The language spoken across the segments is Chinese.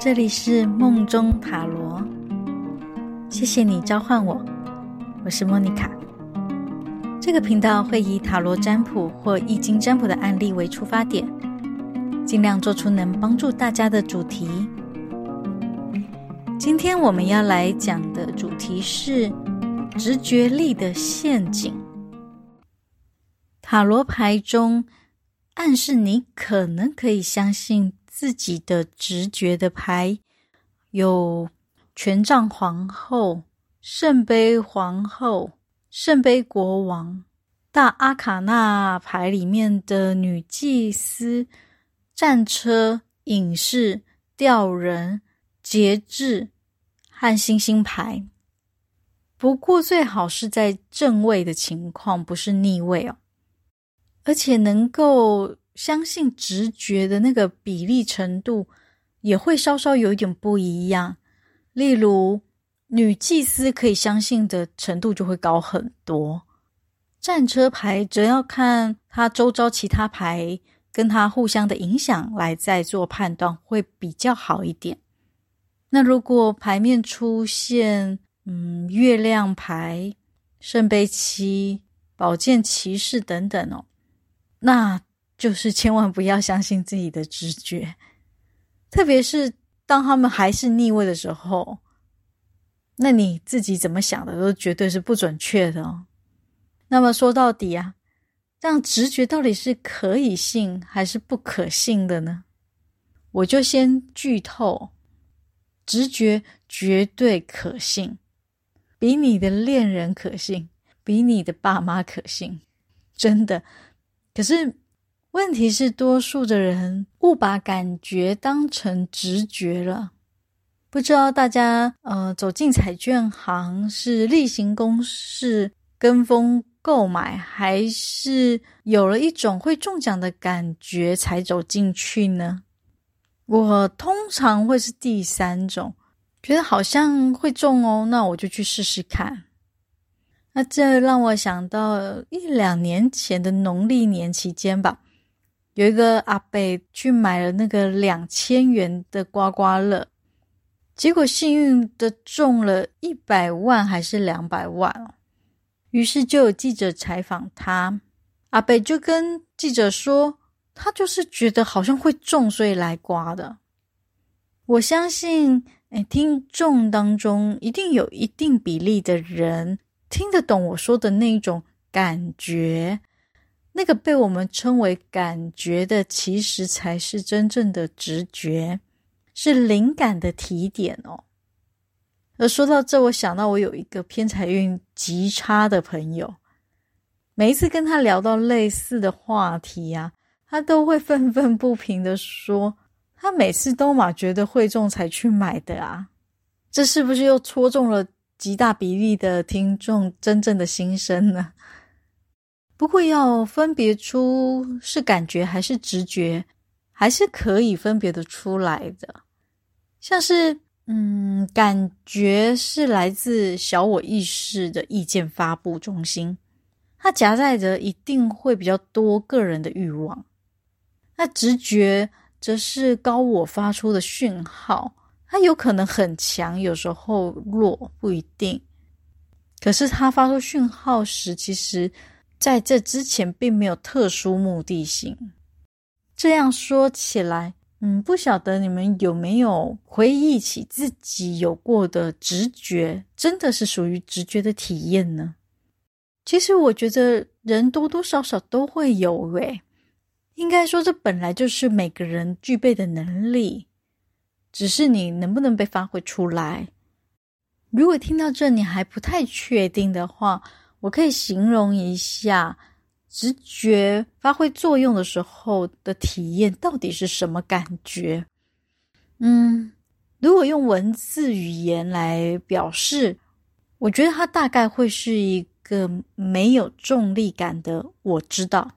这里是梦中塔罗，谢谢你召唤我，我是莫妮卡。这个频道会以塔罗占卜或易经占卜的案例为出发点，尽量做出能帮助大家的主题。今天我们要来讲的主题是直觉力的陷阱。塔罗牌中暗示你可能可以相信自己的直觉的牌有权杖皇后、圣杯皇后、圣杯国王、大阿卡纳牌里面的女祭司、战车、隐士、吊人、节制和星星牌。不过最好是在正位的情况，不是逆位哦，而且能够。相信直觉的那个比例程度也会稍稍有一点不一样。例如，女祭司可以相信的程度就会高很多。战车牌则要看它周遭其他牌跟它互相的影响来再做判断，会比较好一点。那如果牌面出现嗯月亮牌、圣杯七、宝剑骑士等等哦，那。就是千万不要相信自己的直觉，特别是当他们还是逆位的时候，那你自己怎么想的都绝对是不准确的哦。那么说到底啊，让直觉到底是可以信还是不可信的呢？我就先剧透，直觉绝对可信，比你的恋人可信，比你的爸妈可信，真的。可是。问题是，多数的人误把感觉当成直觉了。不知道大家呃走进彩券行是例行公事跟风购买，还是有了一种会中奖的感觉才走进去呢？我通常会是第三种，觉得好像会中哦，那我就去试试看。那这让我想到一两年前的农历年期间吧。有一个阿伯去买了那个两千元的刮刮乐，结果幸运的中了一百万还是两百万哦。于是就有记者采访他，阿伯就跟记者说，他就是觉得好像会中，所以来刮的。我相信，哎，听众当中一定有一定比例的人听得懂我说的那一种感觉。那个被我们称为感觉的，其实才是真正的直觉，是灵感的提点哦。而说到这，我想到我有一个偏财运极差的朋友，每一次跟他聊到类似的话题、啊，他都会愤愤不平的说，他每次都嘛觉得会中才去买的啊，这是不是又戳中了极大比例的听众真正的心声呢？不过要分别出是感觉还是直觉，还是可以分别的出来的。像是，嗯，感觉是来自小我意识的意见发布中心，它夹带着一定会比较多个人的欲望。那直觉则是高我发出的讯号，它有可能很强，有时候弱，不一定。可是它发出讯号时，其实。在这之前，并没有特殊目的性。这样说起来，嗯，不晓得你们有没有回忆起自己有过的直觉，真的是属于直觉的体验呢？其实我觉得人多多少少都会有诶，应该说这本来就是每个人具备的能力，只是你能不能被发挥出来。如果听到这你还不太确定的话，我可以形容一下直觉发挥作用的时候的体验到底是什么感觉？嗯，如果用文字语言来表示，我觉得它大概会是一个没有重力感的。我知道，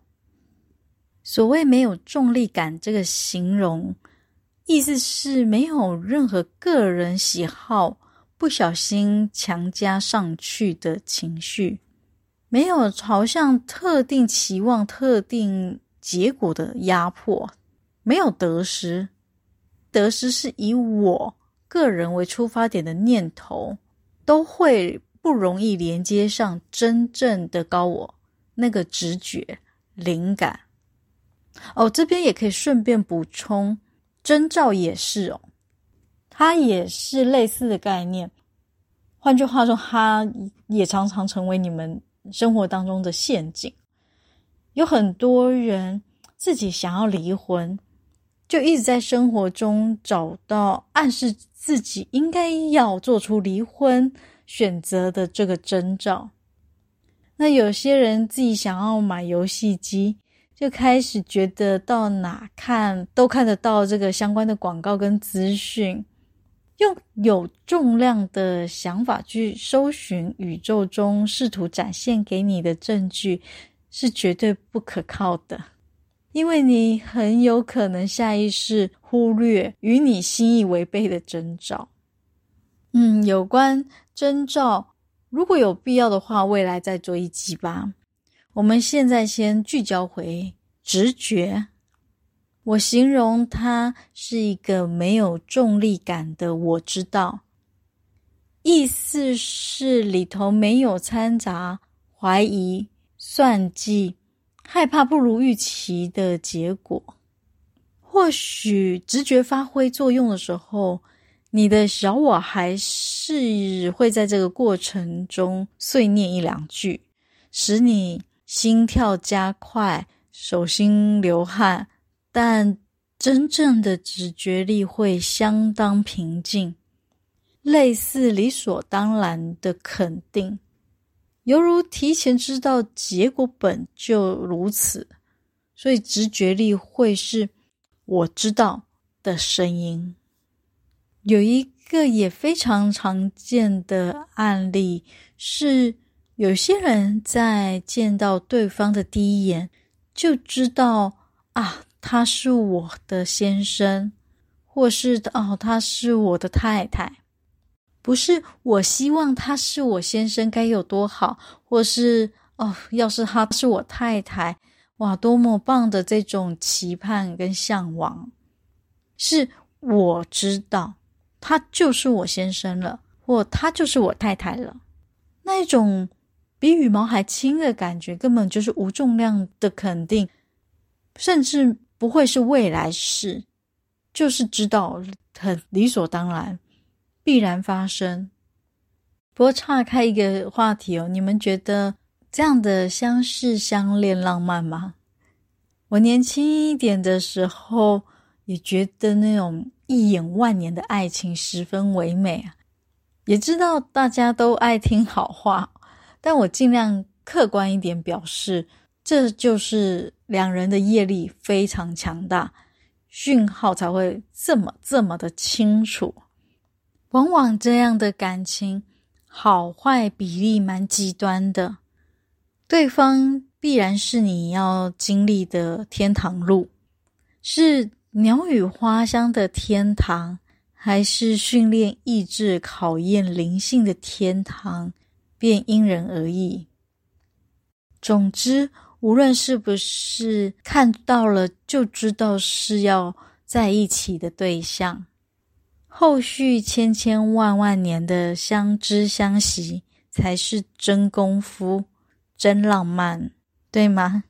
所谓没有重力感这个形容，意思是没有任何个人喜好不小心强加上去的情绪。没有朝向特定期望、特定结果的压迫，没有得失，得失是以我个人为出发点的念头，都会不容易连接上真正的高我那个直觉灵感。哦，这边也可以顺便补充，征兆也是哦，它也是类似的概念。换句话说，它也常常成为你们生活当中的陷阱。有很多人自己想要离婚，就一直在生活中找到暗示自己应该要做出离婚选择的这个征兆。那有些人自己想要买游戏机，就开始觉得到哪看都看得到这个相关的广告跟资讯。用有重量的想法去搜寻宇宙中试图展现给你的证据，是绝对不可靠的，因为你很有可能下意识忽略与你心意违背的征兆。嗯，有关征兆，如果有必要的话，未来再做一集吧。我们现在先聚焦回直觉。我形容它是一个没有重力感的我知道，意思是里头没有掺杂怀疑、算计、害怕不如预期的结果。或许直觉发挥作用的时候，你的小我还是会在这个过程中碎念一两句，使你心跳加快、手心流汗。但真正的直觉力会相当平静，类似理所当然的肯定，犹如提前知道结果本就如此，所以直觉力会是我知道的声音。有一个也非常常见的案例是，有些人在见到对方的第一眼就知道啊。他是我的先生，或是哦，他是我的太太，不是我希望他是我先生该有多好，或是哦，要是他是我太太，哇，多么棒的这种期盼跟向往，是我知道他就是我先生了，或他就是我太太了，那一种比羽毛还轻的感觉，根本就是无重量的肯定，甚至。不会是未来式，就是知道很理所当然，必然发生。不过岔开一个话题哦，你们觉得这样的相识相恋浪漫吗？我年轻一点的时候，也觉得那种一眼万年的爱情十分唯美啊。也知道大家都爱听好话，但我尽量客观一点表示。这就是两人的业力非常强大，讯号才会这么这么的清楚。往往这样的感情好坏比例蛮极端的，对方必然是你要经历的天堂路，是鸟语花香的天堂，还是训练意志、考验灵性的天堂，便因人而异。总之。无论是不是看到了就知道是要在一起的对象，后续千千万万年的相知相惜才是真功夫、真浪漫，对吗？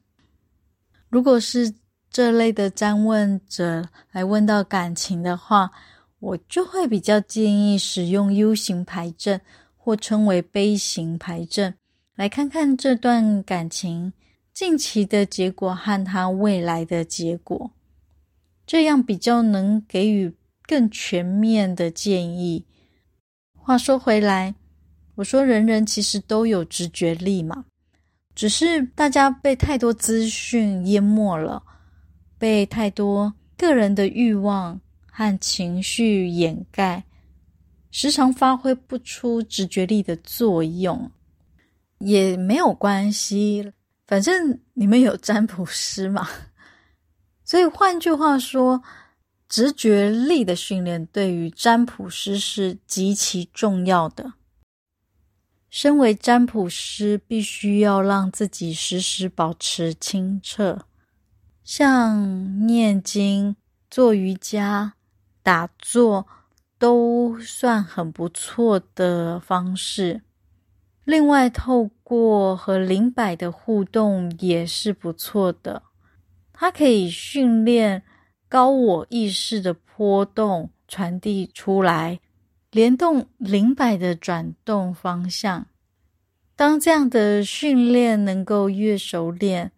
如果是这类的占问者来问到感情的话，我就会比较建议使用 U 型牌阵，或称为杯型牌阵，来看看这段感情。近期的结果和他未来的结果，这样比较能给予更全面的建议。话说回来，我说人人其实都有直觉力嘛，只是大家被太多资讯淹没了，被太多个人的欲望和情绪掩盖，时常发挥不出直觉力的作用，也没有关系。反正你们有占卜师嘛，所以换句话说，直觉力的训练对于占卜师是极其重要的。身为占卜师，必须要让自己时时保持清澈，像念经、做瑜伽、打坐都算很不错的方式。另外，透过和灵摆的互动也是不错的，它可以训练高我意识的波动传递出来，联动灵摆的转动方向。当这样的训练能够越熟练，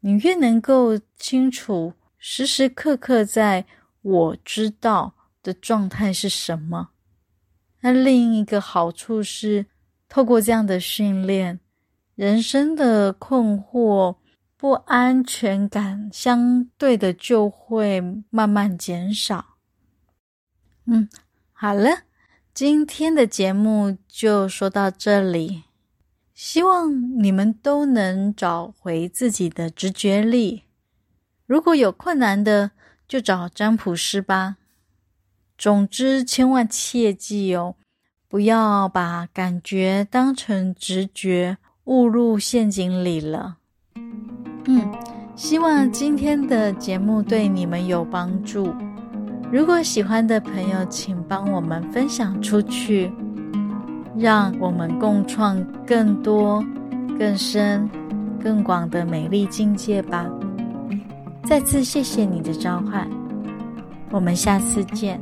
你越能够清楚时时刻刻在我知道的状态是什么。那另一个好处是，透过这样的训练，人生的困惑、不安全感相对的就会慢慢减少。嗯，好了，今天的节目就说到这里。希望你们都能找回自己的直觉力。如果有困难的，就找占卜师吧。总之，千万切记哦。不要把感觉当成直觉，误入陷阱里了。嗯，希望今天的节目对你们有帮助。如果喜欢的朋友，请帮我们分享出去，让我们共创更多、更深、更广的美丽境界吧。再次谢谢你的召唤，我们下次见。